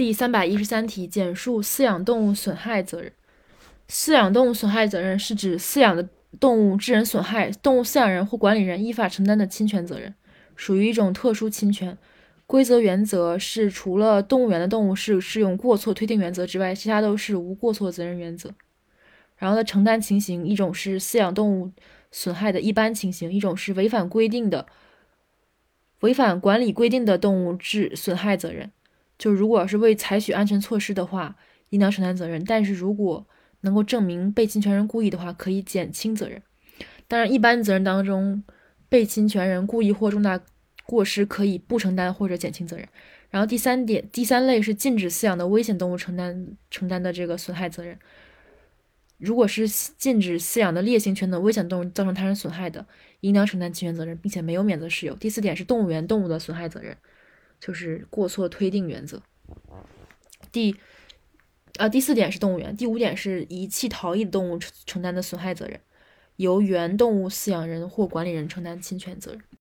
第三百一十三题，简述饲养动物损害责任。饲养动物损害责任是指饲养的动物致人损害，动物饲养人或管理人依法承担的侵权责任，属于一种特殊侵权。规则原则是除了动物园的动物是适用过错推定原则之外，其他都是无过错责任原则。然后的承担情形，一种是饲养动物损害的一般情形，一种是违反规定的、违反管理规定的动物致损害责任。就如果是未采取安全措施的话，应当承担责任；但是如果能够证明被侵权人故意的话，可以减轻责任。当然，一般责任当中，被侵权人故意或重大过失可以不承担或者减轻责任。然后第三点，第三类是禁止饲养的危险动物承担承担的这个损害责任。如果是禁止饲养的烈性犬等危险动物造成他人损害的，应当承担侵权责任，并且没有免责事由。第四点是动物园动物的损害责任，就是过错推定原则。第呃，第四点是动物园，第五点是遗弃逃逸的动物承担的损害责任，由原动物饲养人或管理人承担侵权责任。